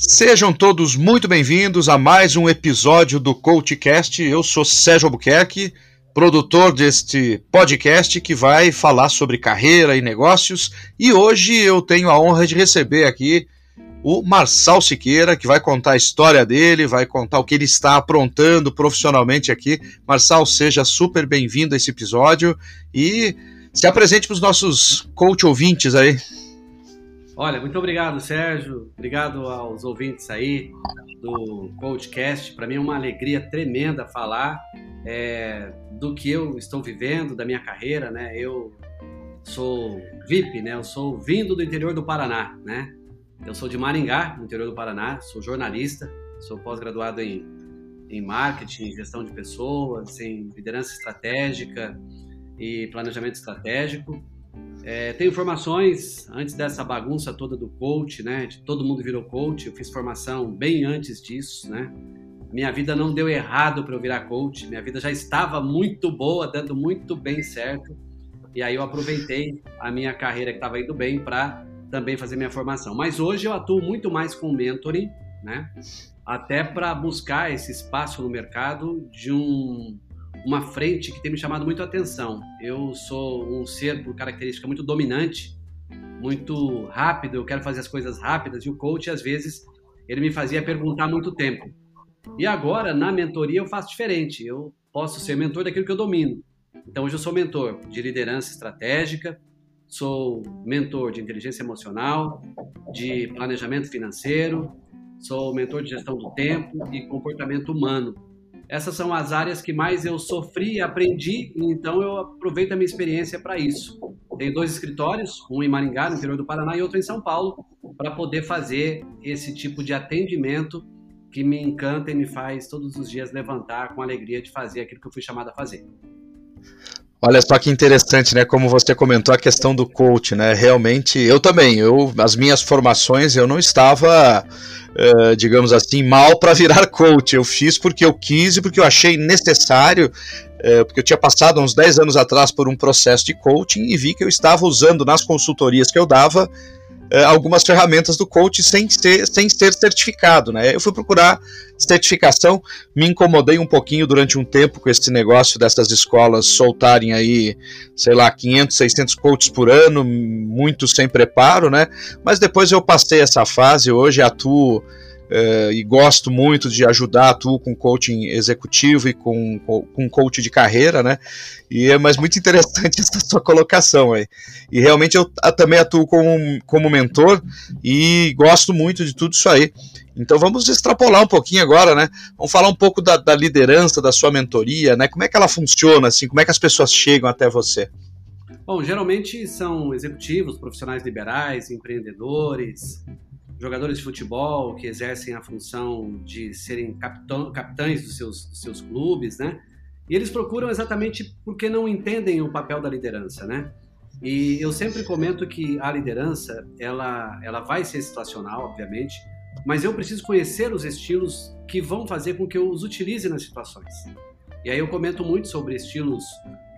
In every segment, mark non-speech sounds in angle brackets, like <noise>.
Sejam todos muito bem-vindos a mais um episódio do CoachCast. Eu sou Sérgio Albuquerque, produtor deste podcast que vai falar sobre carreira e negócios. E hoje eu tenho a honra de receber aqui o Marçal Siqueira, que vai contar a história dele, vai contar o que ele está aprontando profissionalmente aqui. Marçal, seja super bem-vindo a esse episódio e se apresente para os nossos coach ouvintes aí. Olha, muito obrigado, Sérgio. Obrigado aos ouvintes aí do Coachcast. Para mim é uma alegria tremenda falar é, do que eu estou vivendo, da minha carreira, né? Eu sou VIP, né? Eu sou vindo do interior do Paraná, né? Eu sou de Maringá, no interior do Paraná. Sou jornalista, sou pós-graduado em, em marketing, gestão de pessoas, em liderança estratégica e planejamento estratégico. É, tenho formações antes dessa bagunça toda do coach, né? De todo mundo virou coach. Eu fiz formação bem antes disso, né? Minha vida não deu errado para eu virar coach. Minha vida já estava muito boa, dando muito bem certo. E aí eu aproveitei a minha carreira que estava indo bem para também fazer minha formação. Mas hoje eu atuo muito mais com mentoring, né? Até para buscar esse espaço no mercado de um uma frente que tem me chamado muito a atenção. Eu sou um ser por característica muito dominante, muito rápido, eu quero fazer as coisas rápidas e o coach às vezes ele me fazia perguntar muito tempo. E agora na mentoria eu faço diferente. Eu posso ser mentor daquilo que eu domino. Então hoje eu sou mentor de liderança estratégica, sou mentor de inteligência emocional, de planejamento financeiro, sou mentor de gestão do tempo e comportamento humano. Essas são as áreas que mais eu sofri e aprendi, então eu aproveito a minha experiência para isso. Tenho dois escritórios, um em Maringá, no interior do Paraná, e outro em São Paulo, para poder fazer esse tipo de atendimento que me encanta e me faz todos os dias levantar com alegria de fazer aquilo que eu fui chamado a fazer. Olha só que interessante, né? Como você comentou a questão do coach, né? Realmente, eu também, eu, as minhas formações, eu não estava, uh, digamos assim, mal para virar <laughs> coach. Eu fiz porque eu quis e porque eu achei necessário, uh, porque eu tinha passado uns 10 anos atrás por um processo de coaching e vi que eu estava usando nas consultorias que eu dava uh, algumas ferramentas do coach sem ser, sem ser certificado, né? Eu fui procurar certificação, me incomodei um pouquinho durante um tempo com esse negócio dessas escolas soltarem aí, sei lá, 500, 600 coaches por ano, muitos sem preparo, né? Mas depois eu passei essa fase, hoje atuo Uh, e gosto muito de ajudar, atuo com coaching executivo e com, com coach de carreira, né? E é mas muito interessante <laughs> essa sua colocação aí. E realmente eu também atuo como, como mentor e gosto muito de tudo isso aí. Então vamos extrapolar um pouquinho agora, né? Vamos falar um pouco da, da liderança, da sua mentoria, né? Como é que ela funciona, assim? Como é que as pessoas chegam até você? Bom, geralmente são executivos, profissionais liberais, empreendedores, jogadores de futebol que exercem a função de serem capitão, capitães dos seus, dos seus clubes, né? E eles procuram exatamente porque não entendem o papel da liderança, né? E eu sempre comento que a liderança, ela, ela vai ser situacional, obviamente, mas eu preciso conhecer os estilos que vão fazer com que eu os utilize nas situações. E aí eu comento muito sobre estilos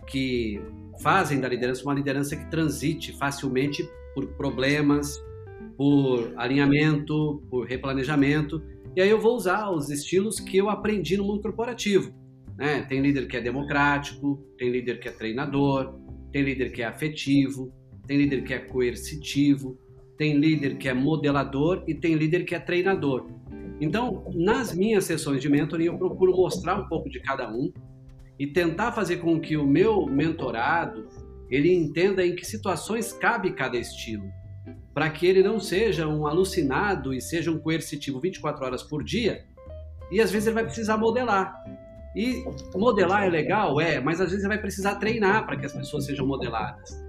que fazem da liderança uma liderança que transite facilmente por problemas, por alinhamento, por replanejamento. E aí eu vou usar os estilos que eu aprendi no mundo corporativo. Né? Tem líder que é democrático, tem líder que é treinador, tem líder que é afetivo, tem líder que é coercitivo, tem líder que é modelador e tem líder que é treinador. Então, nas minhas sessões de mentoring, eu procuro mostrar um pouco de cada um e tentar fazer com que o meu mentorado ele entenda em que situações cabe cada estilo para que ele não seja um alucinado e seja um coercitivo 24 horas por dia, e às vezes ele vai precisar modelar. E modelar é legal, é, mas às vezes ele vai precisar treinar para que as pessoas sejam modeladas.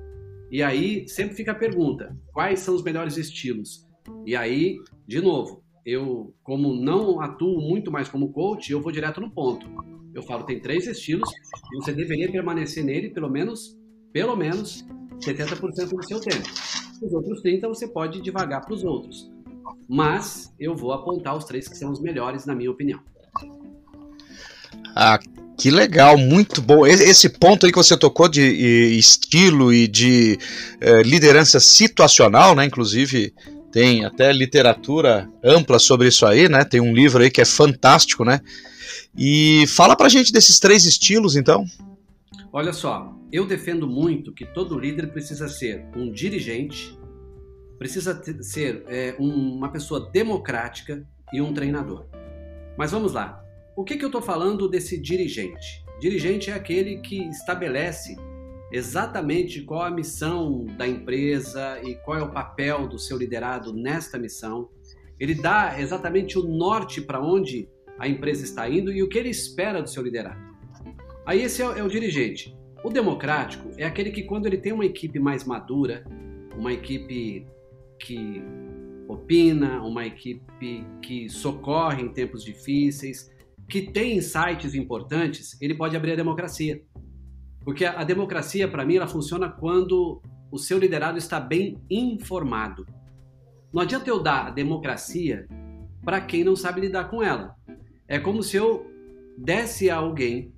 E aí sempre fica a pergunta: quais são os melhores estilos? E aí, de novo, eu, como não atuo muito mais como coach, eu vou direto no ponto. Eu falo, tem três estilos você deveria permanecer nele pelo menos, pelo menos 70% do seu tempo. Os outros 30 você pode devagar para os outros. Mas eu vou apontar os três que são os melhores, na minha opinião. Ah, que legal, muito bom. Esse ponto aí que você tocou de estilo e de eh, liderança situacional, né? Inclusive, tem até literatura ampla sobre isso aí, né? Tem um livro aí que é fantástico, né? E fala pra gente desses três estilos, então. Olha só, eu defendo muito que todo líder precisa ser um dirigente, precisa ser é, um, uma pessoa democrática e um treinador. Mas vamos lá. O que, que eu estou falando desse dirigente? Dirigente é aquele que estabelece exatamente qual a missão da empresa e qual é o papel do seu liderado nesta missão. Ele dá exatamente o norte para onde a empresa está indo e o que ele espera do seu liderado. Aí esse é o, é o dirigente. O democrático é aquele que quando ele tem uma equipe mais madura, uma equipe que opina, uma equipe que socorre em tempos difíceis, que tem insights importantes, ele pode abrir a democracia. Porque a, democracia, para mim, ela funciona quando o seu liderado está bem informado. Não adianta eu dar a democracia para quem não sabe lidar com ela. É como se eu desse a alguém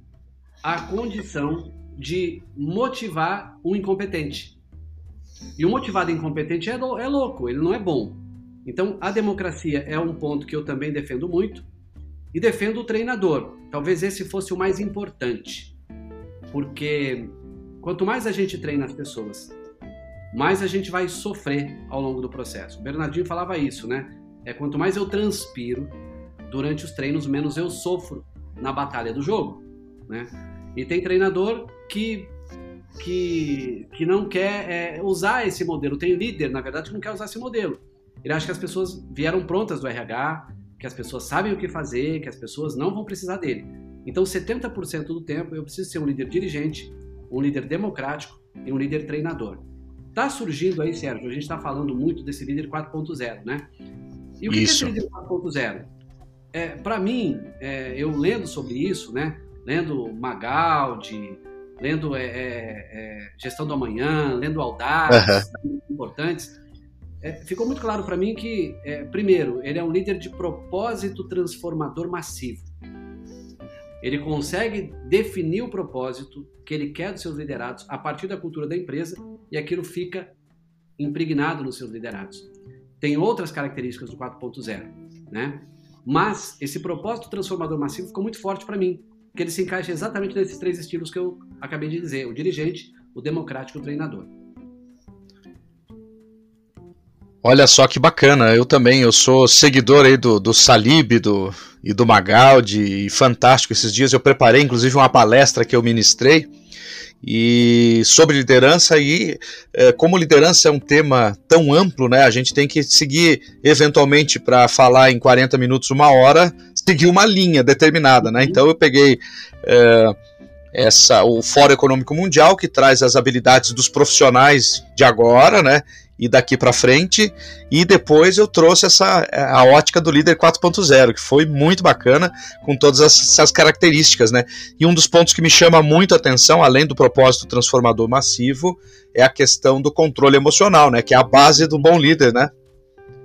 a condição de motivar um incompetente. E o motivado incompetente é, é louco, ele não é bom. Então, a democracia é um ponto que eu também defendo muito. E defendo o treinador. Talvez esse fosse o mais importante. Porque quanto mais a gente treina as pessoas, mais a gente vai sofrer ao longo do processo. O Bernardinho falava isso, né? É quanto mais eu transpiro durante os treinos, menos eu sofro na batalha do jogo, né? E tem treinador que que, que não quer é, usar esse modelo. Tem líder, na verdade, que não quer usar esse modelo. Ele acha que as pessoas vieram prontas do RH, que as pessoas sabem o que fazer, que as pessoas não vão precisar dele. Então, 70% do tempo eu preciso ser um líder dirigente, um líder democrático e um líder treinador. Tá surgindo aí, Sérgio, a gente está falando muito desse líder 4.0, né? E o que, isso. é esse líder 4.0? É, Para mim, é, eu lendo sobre isso, né? Lendo Magaldi, lendo é, é, é Gestão do Amanhã, lendo Audaz, uhum. importantes, é, ficou muito claro para mim que, primeiro, ele é um líder de propósito transformador massivo. Ele consegue definir o propósito que ele quer dos seus liderados a partir da cultura da empresa e aquilo fica impregnado nos seus liderados. Tem outras características do 4.0, né? Mas esse propósito transformador massivo ficou muito forte para mim, porque ele se encaixa exatamente nesses três estilos que eu acabei de dizer: o dirigente, o democrático e o treinador. Olha só que bacana, eu também, eu sou seguidor aí do, do Salib do, e do Magaldi, e fantástico, esses dias eu preparei inclusive uma palestra que eu ministrei, e sobre liderança e é, como liderança é um tema tão amplo, né? A gente tem que seguir eventualmente para falar em 40 minutos, uma hora, seguir uma linha determinada, né? Então eu peguei é, essa o Fórum Econômico Mundial que traz as habilidades dos profissionais de agora, né? e daqui para frente. E depois eu trouxe essa a ótica do líder 4.0, que foi muito bacana, com todas essas características, né? E um dos pontos que me chama muito a atenção, além do propósito transformador massivo, é a questão do controle emocional, né? Que é a base do bom líder, né?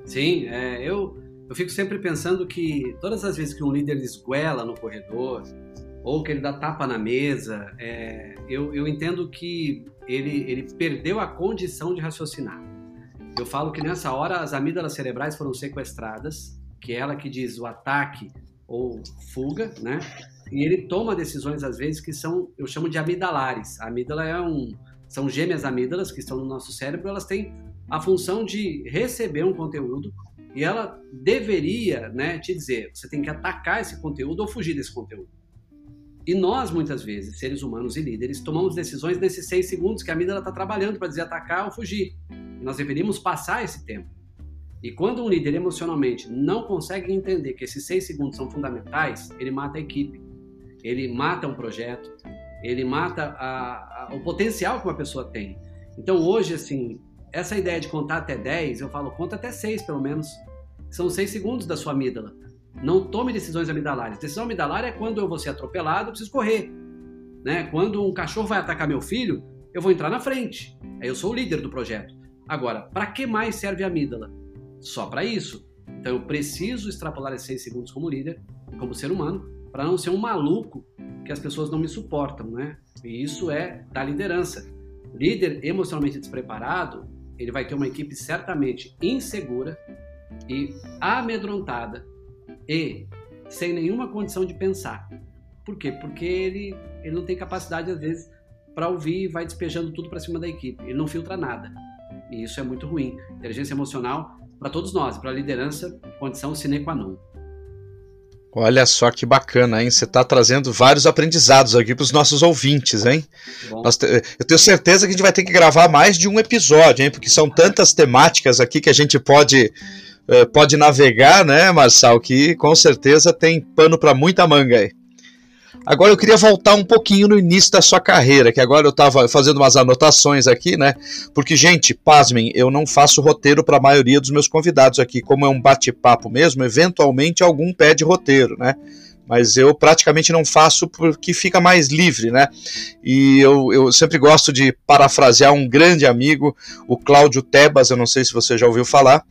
Sim, é, eu, eu fico sempre pensando que todas as vezes que um líder esguela no corredor, ou que ele dá tapa na mesa, é, eu, eu entendo que ele, ele perdeu a condição de raciocinar. Eu falo que nessa hora as amígdalas cerebrais foram sequestradas, que é ela que diz o ataque ou fuga, né? E ele toma decisões às vezes que são, eu chamo de amidalares. A amígdala é um, são gêmeas amígdalas que estão no nosso cérebro, elas têm a função de receber um conteúdo e ela deveria, né, te dizer, você tem que atacar esse conteúdo ou fugir desse conteúdo. E nós, muitas vezes, seres humanos e líderes, tomamos decisões nesses seis segundos que a amígdala está trabalhando para dizer atacar ou fugir. E nós deveríamos passar esse tempo. E quando um líder emocionalmente não consegue entender que esses seis segundos são fundamentais, ele mata a equipe, ele mata um projeto, ele mata a, a, o potencial que uma pessoa tem. Então hoje, assim, essa ideia de contar até 10, eu falo, conta até 6 pelo menos. São 6 segundos da sua amígdala. Não tome decisões amidalares. Decisão amidalar é quando eu vou ser atropelado, eu preciso correr. Né? Quando um cachorro vai atacar meu filho, eu vou entrar na frente. Aí eu sou o líder do projeto. Agora, para que mais serve a amígdala? Só para isso. Então eu preciso extrapolar esses seis segundos como líder, como ser humano, para não ser um maluco que as pessoas não me suportam, né? E isso é da liderança. Líder emocionalmente despreparado ele vai ter uma equipe certamente insegura e amedrontada e sem nenhuma condição de pensar. Por quê? Porque ele, ele não tem capacidade, às vezes, para ouvir e vai despejando tudo para cima da equipe. Ele não filtra nada. E isso é muito ruim. Inteligência emocional, para todos nós, para a liderança, condição sine qua non. Olha só que bacana, hein? Você está trazendo vários aprendizados aqui para os nossos ouvintes, hein? eu tenho certeza que a gente vai ter que gravar mais de um episódio, hein? Porque são tantas temáticas aqui que a gente pode, uh, pode navegar, né, Marçal? Que com certeza tem pano para muita manga aí. Agora eu queria voltar um pouquinho no início da sua carreira, que agora eu estava fazendo umas anotações aqui, né? Porque, gente, pasmem, eu não faço roteiro para a maioria dos meus convidados aqui. Como é um bate-papo mesmo, eventualmente algum pede roteiro, né? Mas eu praticamente não faço porque fica mais livre, né? E eu, eu sempre gosto de parafrasear um grande amigo, o Cláudio Tebas, eu não sei se você já ouviu falar.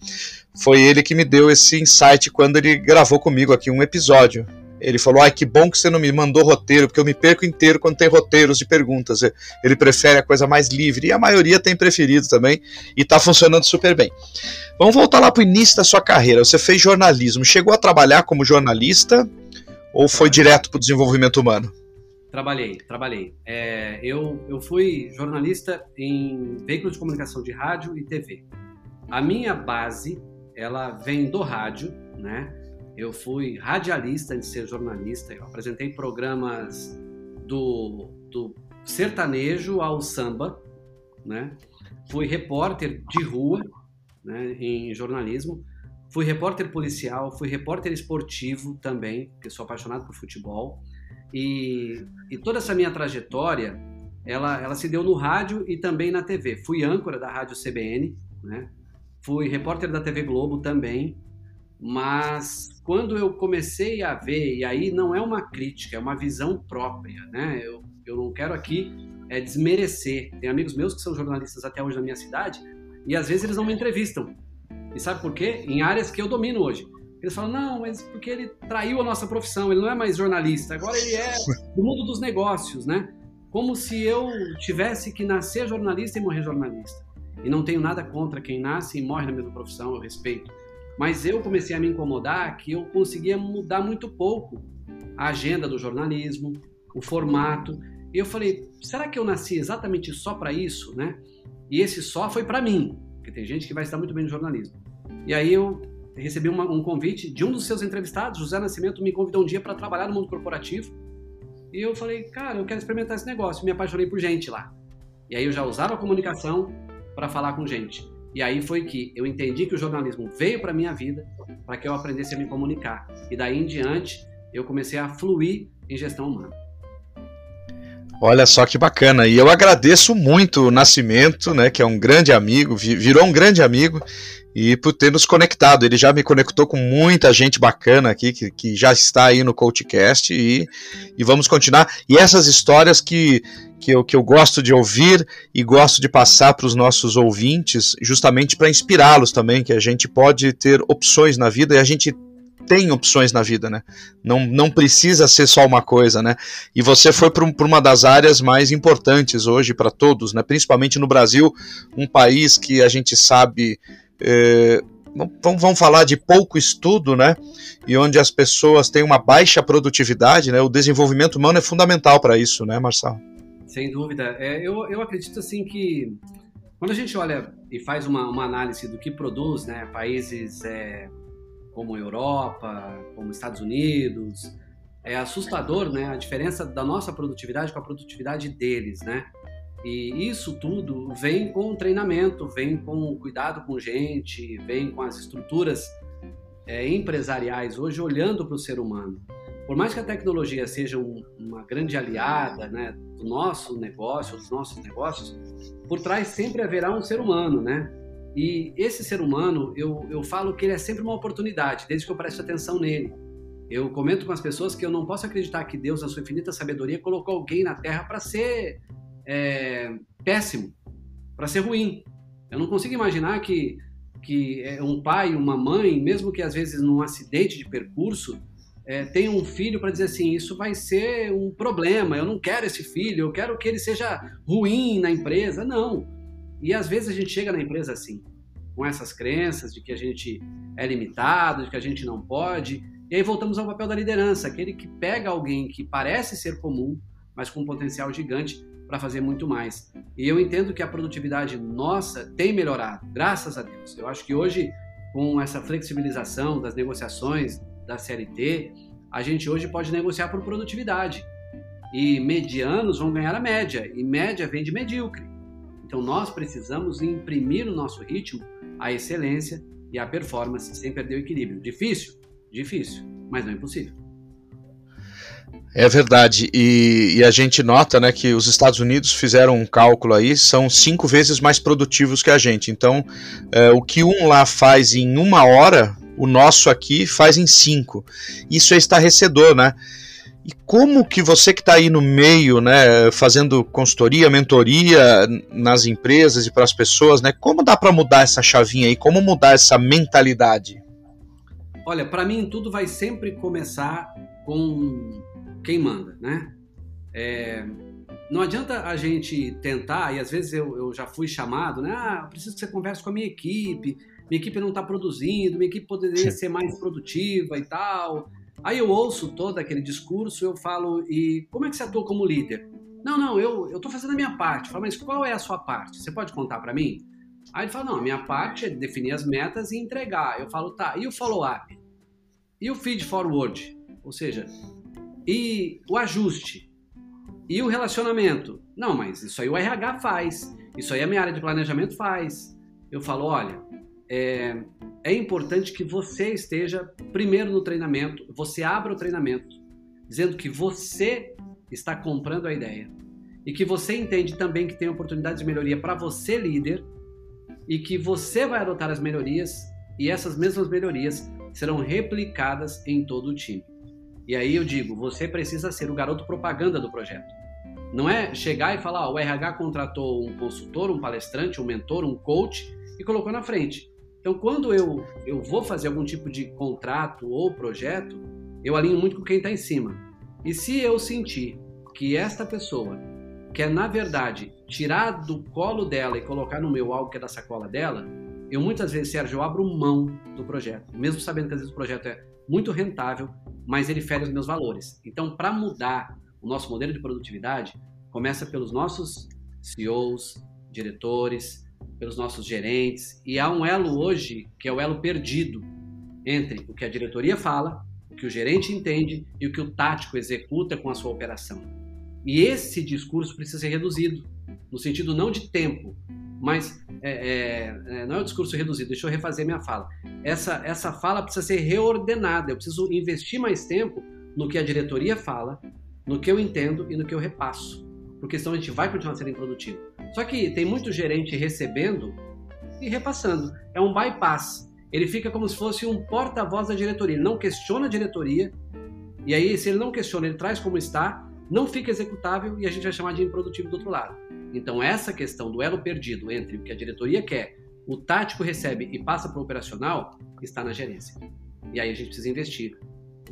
Foi ele que me deu esse insight quando ele gravou comigo aqui um episódio. Ele falou: ai, que bom que você não me mandou roteiro, porque eu me perco inteiro quando tem roteiros de perguntas. Ele prefere a coisa mais livre, e a maioria tem preferido também, e está funcionando super bem. Vamos voltar lá para o início da sua carreira. Você fez jornalismo. Chegou a trabalhar como jornalista ou foi direto para o desenvolvimento humano? Trabalhei, trabalhei. É, eu, eu fui jornalista em veículos de comunicação de rádio e TV. A minha base, ela vem do rádio, né? Eu fui radialista antes de ser jornalista. Eu apresentei programas do, do sertanejo ao samba, né? Fui repórter de rua, né, em jornalismo. Fui repórter policial, fui repórter esportivo também, porque sou apaixonado por futebol. E, e toda essa minha trajetória, ela, ela se deu no rádio e também na TV. Fui âncora da rádio CBN, né? Fui repórter da TV Globo também, mas quando eu comecei a ver, e aí não é uma crítica, é uma visão própria, né? Eu, eu não quero aqui é, desmerecer. Tem amigos meus que são jornalistas até hoje na minha cidade e às vezes eles não me entrevistam. E sabe por quê? Em áreas que eu domino hoje. Eles falam, não, mas porque ele traiu a nossa profissão, ele não é mais jornalista, agora ele é do mundo dos negócios, né? Como se eu tivesse que nascer jornalista e morrer jornalista. E não tenho nada contra quem nasce e morre na mesma profissão, eu respeito. Mas eu comecei a me incomodar que eu conseguia mudar muito pouco a agenda do jornalismo, o formato. E eu falei, será que eu nasci exatamente só para isso, né? E esse só foi para mim, porque tem gente que vai estar muito bem no jornalismo. E aí eu recebi uma, um convite de um dos seus entrevistados, José Nascimento, me convidou um dia para trabalhar no mundo corporativo. E eu falei, cara, eu quero experimentar esse negócio. Me apaixonei por gente lá. E aí eu já usava a comunicação para falar com gente. E aí foi que eu entendi que o jornalismo veio para minha vida para que eu aprendesse a me comunicar. E daí em diante eu comecei a fluir em gestão humana. Olha só que bacana. E eu agradeço muito o Nascimento, né, que é um grande amigo, virou um grande amigo, e por ter nos conectado. Ele já me conectou com muita gente bacana aqui, que, que já está aí no CoachCast, e, e vamos continuar. E essas histórias que, que, eu, que eu gosto de ouvir e gosto de passar para os nossos ouvintes, justamente para inspirá-los também, que a gente pode ter opções na vida e a gente tem opções na vida, né? Não, não precisa ser só uma coisa, né? E você foi para um, uma das áreas mais importantes hoje para todos, né? Principalmente no Brasil, um país que a gente sabe é, vamos, vamos falar de pouco estudo, né? E onde as pessoas têm uma baixa produtividade, né? O desenvolvimento humano é fundamental para isso, né, Marcelo? Sem dúvida. É, eu, eu acredito assim que quando a gente olha e faz uma, uma análise do que produz, né, países é, como Europa, como Estados Unidos, é assustador, né, a diferença da nossa produtividade com a produtividade deles, né? E isso tudo vem com treinamento, vem com cuidado com gente, vem com as estruturas é, empresariais hoje olhando para o ser humano. Por mais que a tecnologia seja um, uma grande aliada né, do nosso negócio, dos nossos negócios, por trás sempre haverá um ser humano, né? E esse ser humano, eu, eu falo que ele é sempre uma oportunidade, desde que eu preste atenção nele. Eu comento com as pessoas que eu não posso acreditar que Deus, na sua infinita sabedoria, colocou alguém na Terra para ser é, péssimo, para ser ruim. Eu não consigo imaginar que, que é, um pai, uma mãe, mesmo que às vezes num acidente de percurso, é, tenha um filho para dizer assim: isso vai ser um problema, eu não quero esse filho, eu quero que ele seja ruim na empresa. Não. E às vezes a gente chega na empresa assim, com essas crenças de que a gente é limitado, de que a gente não pode. E aí voltamos ao papel da liderança, aquele que pega alguém que parece ser comum, mas com um potencial gigante para fazer muito mais. E eu entendo que a produtividade nossa tem melhorado, graças a Deus. Eu acho que hoje, com essa flexibilização das negociações da CLT, a gente hoje pode negociar por produtividade. E medianos vão ganhar a média, e média vem de medíocre. Então nós precisamos imprimir no nosso ritmo a excelência e a performance sem perder o equilíbrio. Difícil? Difícil, mas não é impossível. É verdade, e, e, a gente nota né, que os Estados Unidos fizeram um cálculo aí, são cinco vezes mais produtivos que a gente. Então, é, o que um lá faz em uma hora, o nosso aqui faz em cinco. Isso é estarrecedor, né? E como que você que está aí no meio, né, fazendo consultoria, mentoria nas empresas e para as pessoas, né, como dá para mudar essa chavinha aí? Como mudar essa mentalidade? Olha, para mim tudo vai sempre começar com quem manda, né? É, não adianta a gente tentar, e às vezes eu, eu já fui chamado, né? Ah, preciso que você converse com a minha equipe, minha equipe não está produzindo, minha equipe poderia ser mais produtiva e tal. Aí eu ouço todo aquele discurso, eu falo, e como é que você atua como líder? Não, não, eu estou fazendo a minha parte. Eu falo, mas qual é a sua parte? Você pode contar para mim? Aí ele fala, não, a minha parte é definir as metas e entregar. Eu falo, tá, e o follow-up? E o feed forward? Ou seja, e o ajuste? E o relacionamento? Não, mas isso aí o RH faz. Isso aí a minha área de planejamento faz. Eu falo, olha, é, é importante que você esteja primeiro no treinamento, você abra o treinamento, dizendo que você está comprando a ideia e que você entende também que tem oportunidade de melhoria para você, líder, e que você vai adotar as melhorias e essas mesmas melhorias serão replicadas em todo o time. E aí eu digo, você precisa ser o garoto propaganda do projeto. Não é chegar e falar, ó, o RH contratou um consultor, um palestrante, um mentor, um coach e colocou na frente. Então, quando eu, eu vou fazer algum tipo de contrato ou projeto, eu alinho muito com quem está em cima. E se eu sentir que esta pessoa quer, na verdade, tirar do colo dela e colocar no meu algo que é da sacola dela, eu muitas vezes, Sérgio, eu abro mão do projeto, mesmo sabendo que às vezes o projeto é muito rentável, mas ele fere os meus valores. Então, para mudar o nosso modelo de produtividade, começa pelos nossos CEOs, diretores, pelos nossos gerentes, e há um elo hoje que é o elo perdido entre o que a diretoria fala, o que o gerente entende e o que o tático executa com a sua operação. E esse discurso precisa ser reduzido, no sentido não de tempo, mas é, é, é, não é o discurso reduzido, deixa eu refazer minha fala. Essa, essa fala precisa ser reordenada, eu preciso investir mais tempo no que a diretoria fala, no que eu entendo e no que eu repasso, porque senão a gente vai continuar sendo improdutivo. Só que tem muito gerente recebendo e repassando. É um bypass. Ele fica como se fosse um porta-voz da diretoria. Ele não questiona a diretoria. E aí, se ele não questiona, ele traz como está, não fica executável e a gente vai chamar de improdutivo do outro lado. Então, essa questão do elo perdido entre o que a diretoria quer, o tático recebe e passa para o operacional, está na gerência. E aí a gente precisa investir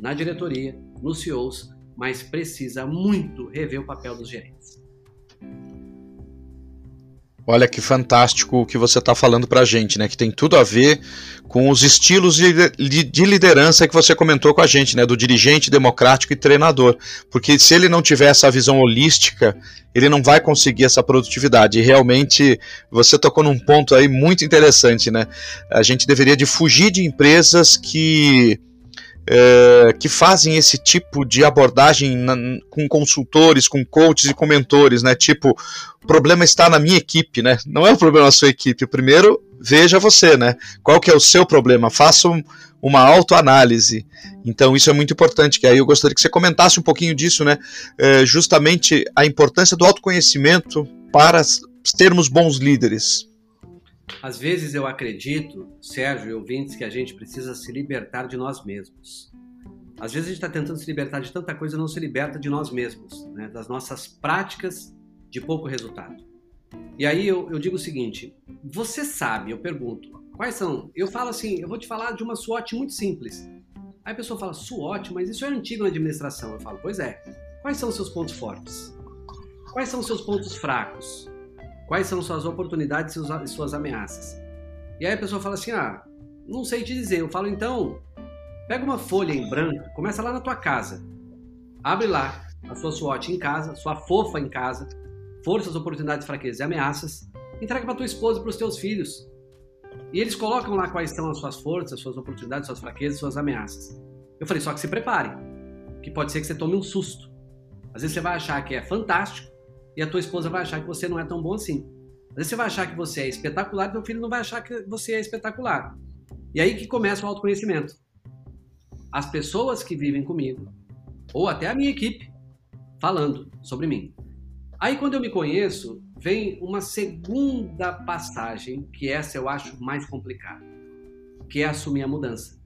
na diretoria, nos CEOs, mas precisa muito rever o papel dos gerentes. Olha que fantástico o que você está falando para a gente, né? Que tem tudo a ver com os estilos de, de, liderança que você comentou com a gente, né? Do dirigente democrático e treinador. Porque se ele não tiver essa visão holística, ele não vai conseguir essa produtividade. E realmente você tocou num ponto aí muito interessante, né? A gente deveria de fugir de empresas que é, que fazem esse tipo de abordagem na, com consultores, com coaches e com mentores, né? Tipo, o problema está na minha equipe, né? Não é o problema da sua equipe. Primeiro, veja você, né? Qual que é o seu problema? Faça um, uma autoanálise. Então, isso é muito importante. Que aí eu gostaria que você comentasse um pouquinho disso, né? É, justamente a importância do autoconhecimento para termos bons líderes. Às vezes eu acredito, Sérgio e ouvintes, que a gente precisa se libertar de nós mesmos. Às vezes a gente está tentando se libertar de tanta coisa e não se liberta de nós mesmos, né? das nossas práticas de pouco resultado. E aí eu, eu digo o seguinte: você sabe, eu pergunto, quais são? Eu falo assim, eu vou te falar de uma SWOT muito simples. Aí a pessoa fala, SWOT, mas isso é antigo na administração. Eu falo, pois é. Quais são os seus pontos fortes? Quais são os seus pontos fracos? Quais são suas oportunidades e suas ameaças. E aí a pessoa fala assim: ah, não sei te dizer. Eu falo, então, pega uma folha em branco, começa lá na tua casa. Abre lá a sua SWOT em casa, sua fofa em casa, forças, oportunidades, fraquezas e ameaças. Entrega para tua esposa e para os teus filhos. E eles colocam lá quais são as suas forças, suas oportunidades, suas fraquezas, suas ameaças. Eu falei, só que se prepare, que pode ser que você tome um susto. Às vezes você vai achar que é fantástico e a tua esposa vai achar que você não é tão bom assim. Às vezes você vai achar que você é espetacular e teu filho não vai achar que você é espetacular. E aí que começa o autoconhecimento. As pessoas que vivem comigo, ou até a minha equipe, falando sobre mim. Aí quando eu me conheço, vem uma segunda passagem, que essa eu acho mais complicada, que é assumir a mudança,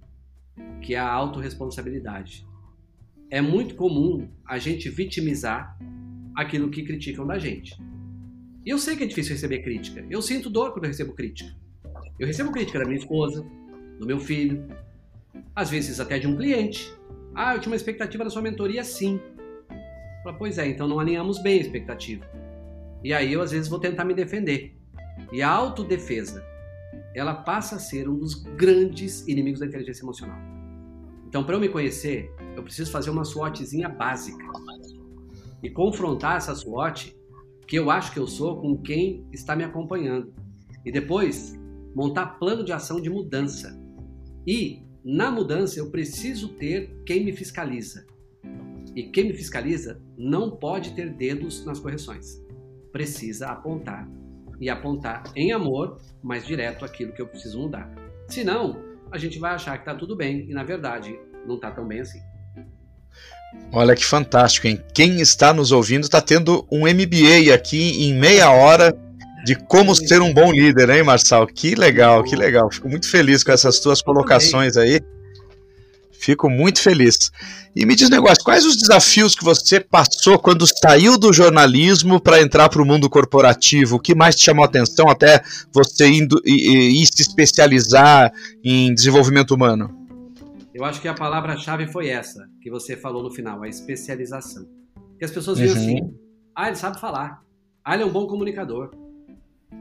que é a autorresponsabilidade. É muito comum a gente vitimizar aquilo que criticam da gente. E eu sei que é difícil receber crítica. Eu sinto dor quando eu recebo crítica. Eu recebo crítica da minha esposa, do meu filho, às vezes até de um cliente. Ah, eu tinha uma expectativa da sua mentoria, sim. Fala, pois é, então não alinhamos bem a expectativa. E aí eu às vezes vou tentar me defender. E a autodefesa, ela passa a ser um dos grandes inimigos da inteligência emocional. Então, para eu me conhecer, eu preciso fazer uma SWOTzinha básica e confrontar essa SWOT que eu acho que eu sou com quem está me acompanhando. E depois montar plano de ação de mudança. E na mudança eu preciso ter quem me fiscaliza. E quem me fiscaliza não pode ter dedos nas correções. Precisa apontar. E apontar em amor, mas direto aquilo que eu preciso mudar. Senão, a gente vai achar que está tudo bem e na verdade não está tão bem assim. Olha que fantástico, hein? Quem está nos ouvindo está tendo um MBA aqui em meia hora de como ser um bom líder, hein, Marçal? Que legal, que legal. Fico muito feliz com essas tuas colocações aí. Fico muito feliz. E me diz um negócio, quais os desafios que você passou quando saiu do jornalismo para entrar para o mundo corporativo? O que mais te chamou a atenção até você indo e, e se especializar em desenvolvimento humano? Eu acho que a palavra-chave foi essa que você falou no final, a especialização. Que as pessoas assim, uhum. assim: ah, ele sabe falar. Ah, ele é um bom comunicador.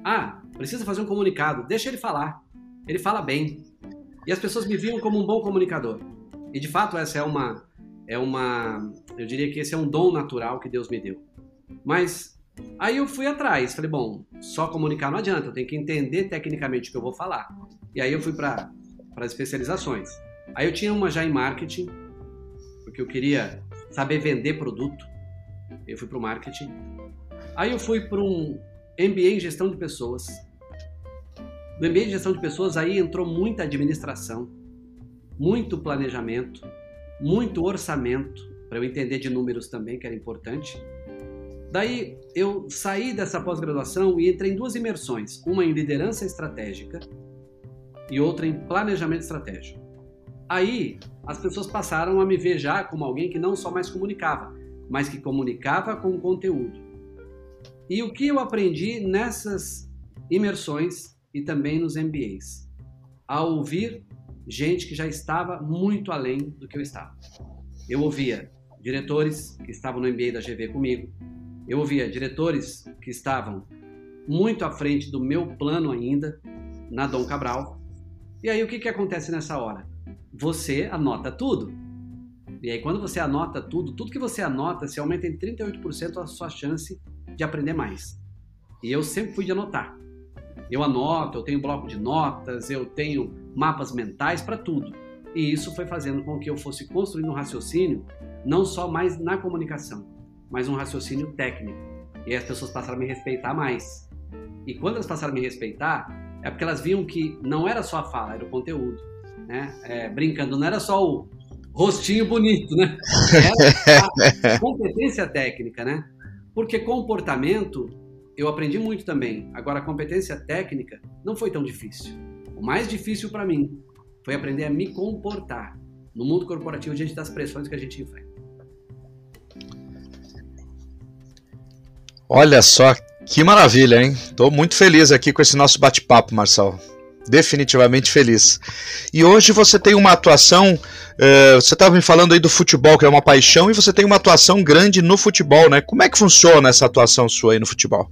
Ah, precisa fazer um comunicado, deixa ele falar. Ele fala bem. E as pessoas me viam como um bom comunicador. E de fato essa é uma é uma, eu diria que esse é um dom natural que Deus me deu. Mas aí eu fui atrás, falei, bom, só comunicar não adianta, eu tenho que entender tecnicamente o que eu vou falar. E aí eu fui para as especializações. Aí eu tinha uma já em marketing, porque eu queria saber vender produto. Eu fui para o marketing. Aí eu fui para um MBA em gestão de pessoas. No MBA em gestão de pessoas aí entrou muita administração, muito planejamento, muito orçamento, para eu entender de números também, que era importante. Daí eu saí dessa pós-graduação e entrei em duas imersões, uma em liderança estratégica e outra em planejamento estratégico. Aí as pessoas passaram a me ver já como alguém que não só mais comunicava, mas que comunicava com conteúdo. E o que eu aprendi nessas imersões e também nos MBAs? A ouvir gente que já estava muito além do que eu estava. Eu ouvia diretores que estavam no MBA da GV comigo, eu ouvia diretores que estavam muito à frente do meu plano ainda, na Dom Cabral. E aí o que, que acontece nessa hora? Você anota tudo. E aí quando você anota tudo, tudo que você anota, se aumenta em 38% a sua chance de aprender mais. E eu sempre fui de anotar. Eu anoto, eu tenho bloco de notas, eu tenho mapas mentais para tudo. E isso foi fazendo com que eu fosse construindo um raciocínio, não só mais na comunicação, mas um raciocínio técnico. E as pessoas passaram a me respeitar mais. E quando elas passaram a me respeitar, é porque elas viam que não era só a fala, era o conteúdo. Né? É, brincando, não era só o rostinho bonito, né? Era a <laughs> competência técnica, né? Porque comportamento eu aprendi muito também. Agora, a competência técnica não foi tão difícil. O mais difícil para mim foi aprender a me comportar no mundo corporativo diante das pressões que a gente enfrenta. Olha só que maravilha, hein? Estou muito feliz aqui com esse nosso bate-papo, Marcel. Definitivamente feliz. E hoje você tem uma atuação. Uh, você estava me falando aí do futebol, que é uma paixão, e você tem uma atuação grande no futebol, né? Como é que funciona essa atuação sua aí no futebol?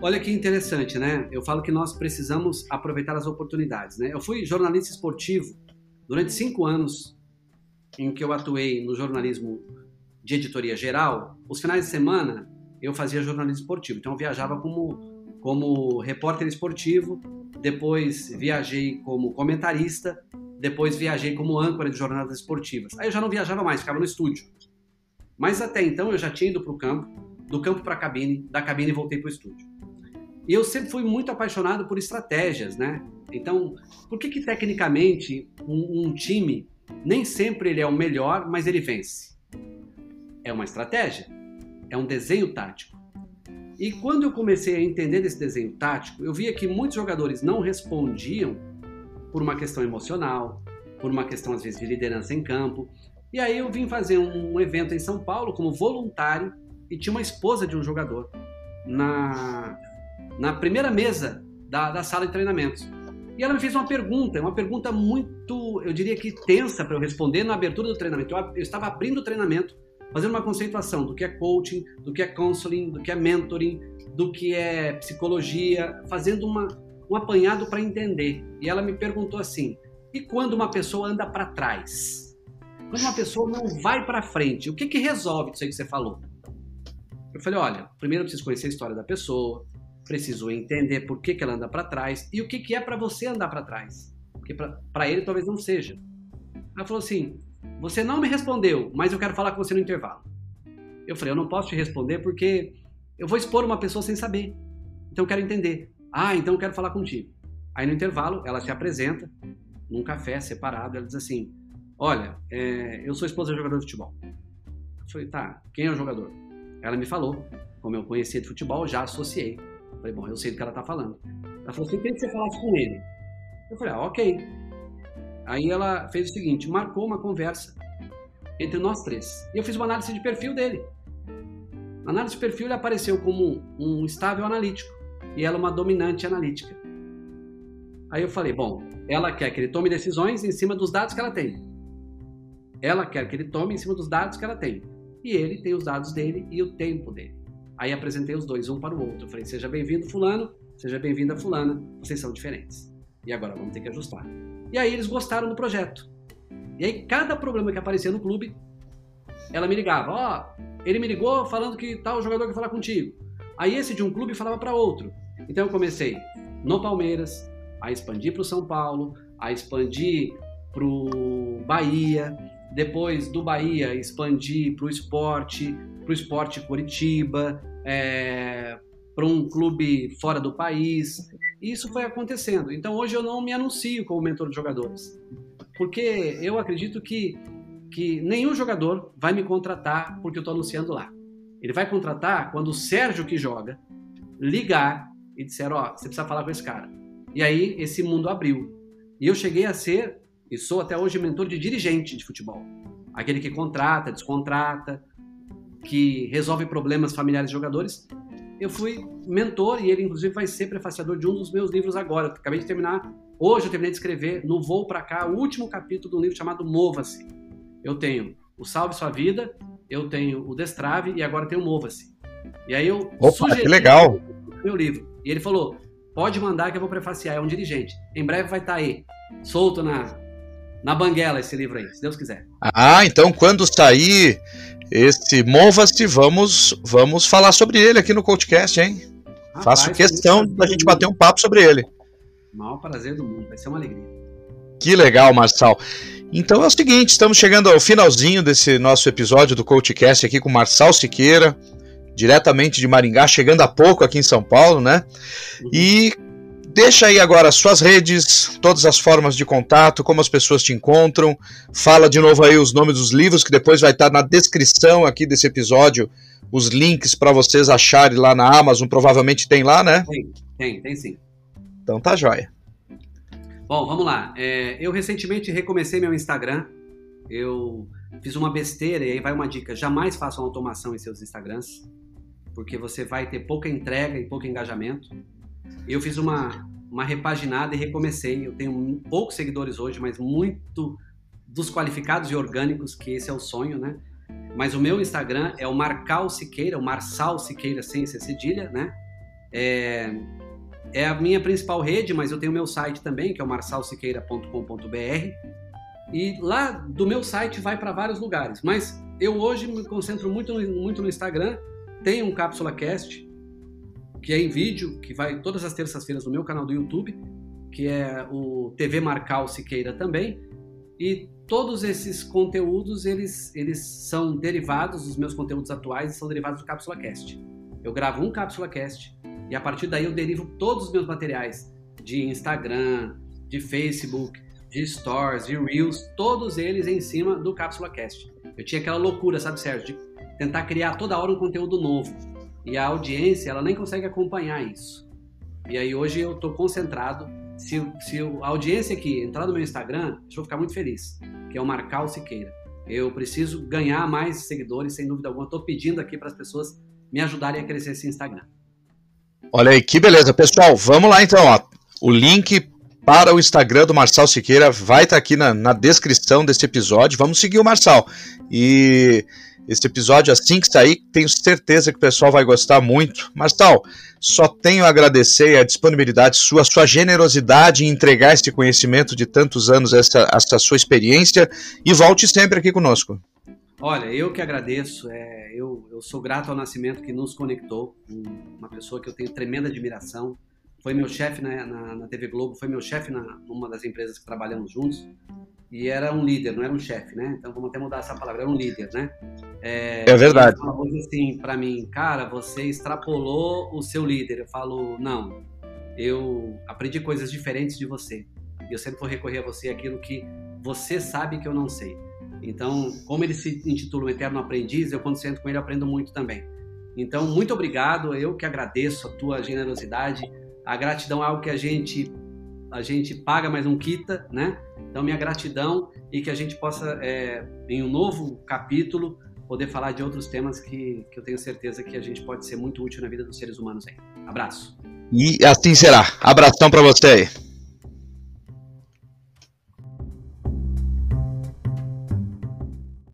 olha que interessante, né? Eu falo que nós precisamos aproveitar as oportunidades, né? Eu fui jornalista esportivo durante cinco anos em que eu atuei no jornalismo de editoria geral. Os finais de semana eu fazia jornalismo esportivo, então eu viajava como como repórter esportivo, depois viajei como comentarista, depois viajei como âncora de jornadas esportivas. Aí eu já não viajava mais, ficava no estúdio. Mas até então eu já tinha ido para o campo, do campo para a cabine, da cabine voltei para o estúdio. E eu sempre fui muito apaixonado por estratégias, né? Então, por que que tecnicamente um, um time nem sempre ele é o melhor, mas ele vence? É uma estratégia, é um desenho tático. E quando eu comecei a entender desse desenho tático, eu via que muitos jogadores não respondiam por uma questão emocional, por uma questão às vezes de liderança em campo. E aí eu vim fazer um evento em São Paulo como voluntário e tinha uma esposa de um jogador na, na primeira mesa da, da sala de treinamentos. E ela me fez uma pergunta, uma pergunta muito, eu diria que tensa para eu responder na abertura do treinamento. Eu, eu estava abrindo o treinamento, fazendo uma conceituação do que é coaching, do que é counseling, do que é mentoring, do que é psicologia, fazendo uma, um apanhado para entender. E ela me perguntou assim: e quando uma pessoa anda para trás? Quando uma pessoa não vai para frente, o que, que resolve isso aí que você falou? Eu falei: olha, primeiro eu preciso conhecer a história da pessoa, preciso entender por que, que ela anda para trás e o que, que é para você andar para trás. Porque para ele talvez não seja. Ela falou assim: você não me respondeu, mas eu quero falar com você no intervalo. Eu falei: eu não posso te responder porque eu vou expor uma pessoa sem saber. Então eu quero entender. Ah, então eu quero falar contigo. Aí no intervalo, ela se apresenta num café separado. Ela diz assim: Olha, é, eu sou esposa de jogador de futebol. Eu falei: Tá, quem é o jogador? Ela me falou. Como eu conhecia de futebol, já associei. Eu falei: Bom, eu sei do que ela tá falando. Ela falou assim: Queria que você falasse com ele. Eu falei: Ah, ok. Aí ela fez o seguinte: marcou uma conversa entre nós três. E eu fiz uma análise de perfil dele. Na análise de perfil, ele apareceu como um estável analítico e ela uma dominante analítica. Aí eu falei, bom, ela quer que ele tome decisões em cima dos dados que ela tem. Ela quer que ele tome em cima dos dados que ela tem. E ele tem os dados dele e o tempo dele. Aí apresentei os dois, um para o outro. Eu falei, seja bem-vindo fulano, seja bem-vinda fulana, vocês são diferentes. E agora vamos ter que ajustar. E aí eles gostaram do projeto. E aí cada problema que aparecia no clube, ela me ligava, ó, oh, ele me ligou falando que tal jogador quer falar contigo. Aí esse de um clube falava para outro. Então eu comecei no Palmeiras, a expandir para o São Paulo, a expandir para o Bahia, depois do Bahia expandir para o esporte, para o esporte Curitiba, é, para um clube fora do país. E isso foi acontecendo. Então hoje eu não me anuncio como mentor de jogadores, porque eu acredito que, que nenhum jogador vai me contratar porque eu estou anunciando lá. Ele vai contratar quando o Sérgio que joga ligar e disser, ó, oh, você precisa falar com esse cara. E aí esse mundo abriu. E eu cheguei a ser, e sou até hoje mentor de dirigente de futebol. Aquele que contrata, descontrata, que resolve problemas familiares de jogadores. Eu fui mentor e ele inclusive vai ser prefaciador de um dos meus livros agora. Eu acabei de terminar, hoje eu terminei de escrever no voo para cá, o último capítulo do livro chamado Mova-se. Eu tenho o Salve Sua Vida, eu tenho o Destrave e agora tenho o Mova-se. E aí eu Opa, sugeri que legal. meu livro. E ele falou: pode mandar que eu vou prefaciar, é um dirigente. Em breve vai estar tá aí, solto na, na banguela esse livro aí, se Deus quiser. Ah, então quando sair esse Mova-se, vamos, vamos falar sobre ele aqui no Coachcast, hein? Rapaz, Faço questão da gente bater um papo sobre ele. O maior prazer do mundo, vai ser uma alegria. Que legal, Marçal. Então é o seguinte, estamos chegando ao finalzinho desse nosso episódio do CoachCast aqui com Marçal Siqueira diretamente de Maringá, chegando há pouco aqui em São Paulo, né? E deixa aí agora as suas redes, todas as formas de contato, como as pessoas te encontram. Fala de novo aí os nomes dos livros, que depois vai estar na descrição aqui desse episódio, os links para vocês acharem lá na Amazon, provavelmente tem lá, né? Tem, tem, tem sim. Então tá jóia. Bom, vamos lá. É, eu recentemente recomecei meu Instagram. Eu fiz uma besteira e aí vai uma dica: jamais façam automação em seus Instagrams porque você vai ter pouca entrega e pouco engajamento. Eu fiz uma, uma repaginada e recomecei. Eu tenho poucos seguidores hoje, mas muito dos qualificados e orgânicos, que esse é o sonho, né? Mas o meu Instagram é o Marcal Siqueira, o Marçal Siqueira sem ser cedilha, né? É, é a minha principal rede, mas eu tenho meu site também, que é o marsalsiqueira.com.br. E lá do meu site vai para vários lugares. Mas eu hoje me concentro muito, muito no Instagram. Tem um Cápsula Cast, que é em vídeo, que vai todas as terças-feiras no meu canal do YouTube, que é o TV Marcal Siqueira também. E todos esses conteúdos, eles, eles são derivados, dos meus conteúdos atuais são derivados do Cápsula Cast. Eu gravo um Cápsula Cast e a partir daí eu derivo todos os meus materiais de Instagram, de Facebook, de Stories, de Reels, todos eles em cima do Cápsula Cast. Eu tinha aquela loucura, sabe, Sérgio, de tentar criar toda hora um conteúdo novo. E a audiência, ela nem consegue acompanhar isso. E aí hoje eu estou concentrado. Se, se a audiência aqui entrar no meu Instagram, eu vou ficar muito feliz, que é o Marcal Siqueira. Eu preciso ganhar mais seguidores, sem dúvida alguma. Estou pedindo aqui para as pessoas me ajudarem a crescer esse Instagram. Olha aí, que beleza. Pessoal, vamos lá então. Ó. O link para o Instagram do Marçal Siqueira vai estar tá aqui na, na descrição desse episódio. Vamos seguir o Marçal. E esse episódio, assim que sair, tenho certeza que o pessoal vai gostar muito. Marçal, só tenho a agradecer a disponibilidade sua, a sua generosidade em entregar esse conhecimento de tantos anos, essa, essa sua experiência. E volte sempre aqui conosco. Olha, eu que agradeço. É, eu, eu sou grato ao Nascimento que nos conectou, uma pessoa que eu tenho tremenda admiração. Foi meu chefe na, na, na, TV Globo, foi meu chefe numa das empresas que trabalhamos juntos. E era um líder, não era um chefe, né? Então vamos até mudar essa palavra, era um líder, né? É, é verdade. Ele falou assim para mim, cara, você extrapolou o seu líder. Eu falo, não, eu aprendi coisas diferentes de você. E eu sempre vou recorrer a você aquilo que você sabe que eu não sei. Então, como ele se intitula o Eterno Aprendiz, eu quando sento com ele aprendo muito também. Então, muito obrigado, eu que agradeço a tua generosidade. A gratidão é algo que a gente a gente paga, mas não quita, né? Então, minha gratidão e que a gente possa, é, em um novo capítulo, poder falar de outros temas que, que eu tenho certeza que a gente pode ser muito útil na vida dos seres humanos aí. Abraço. E assim será. Abração para você aí.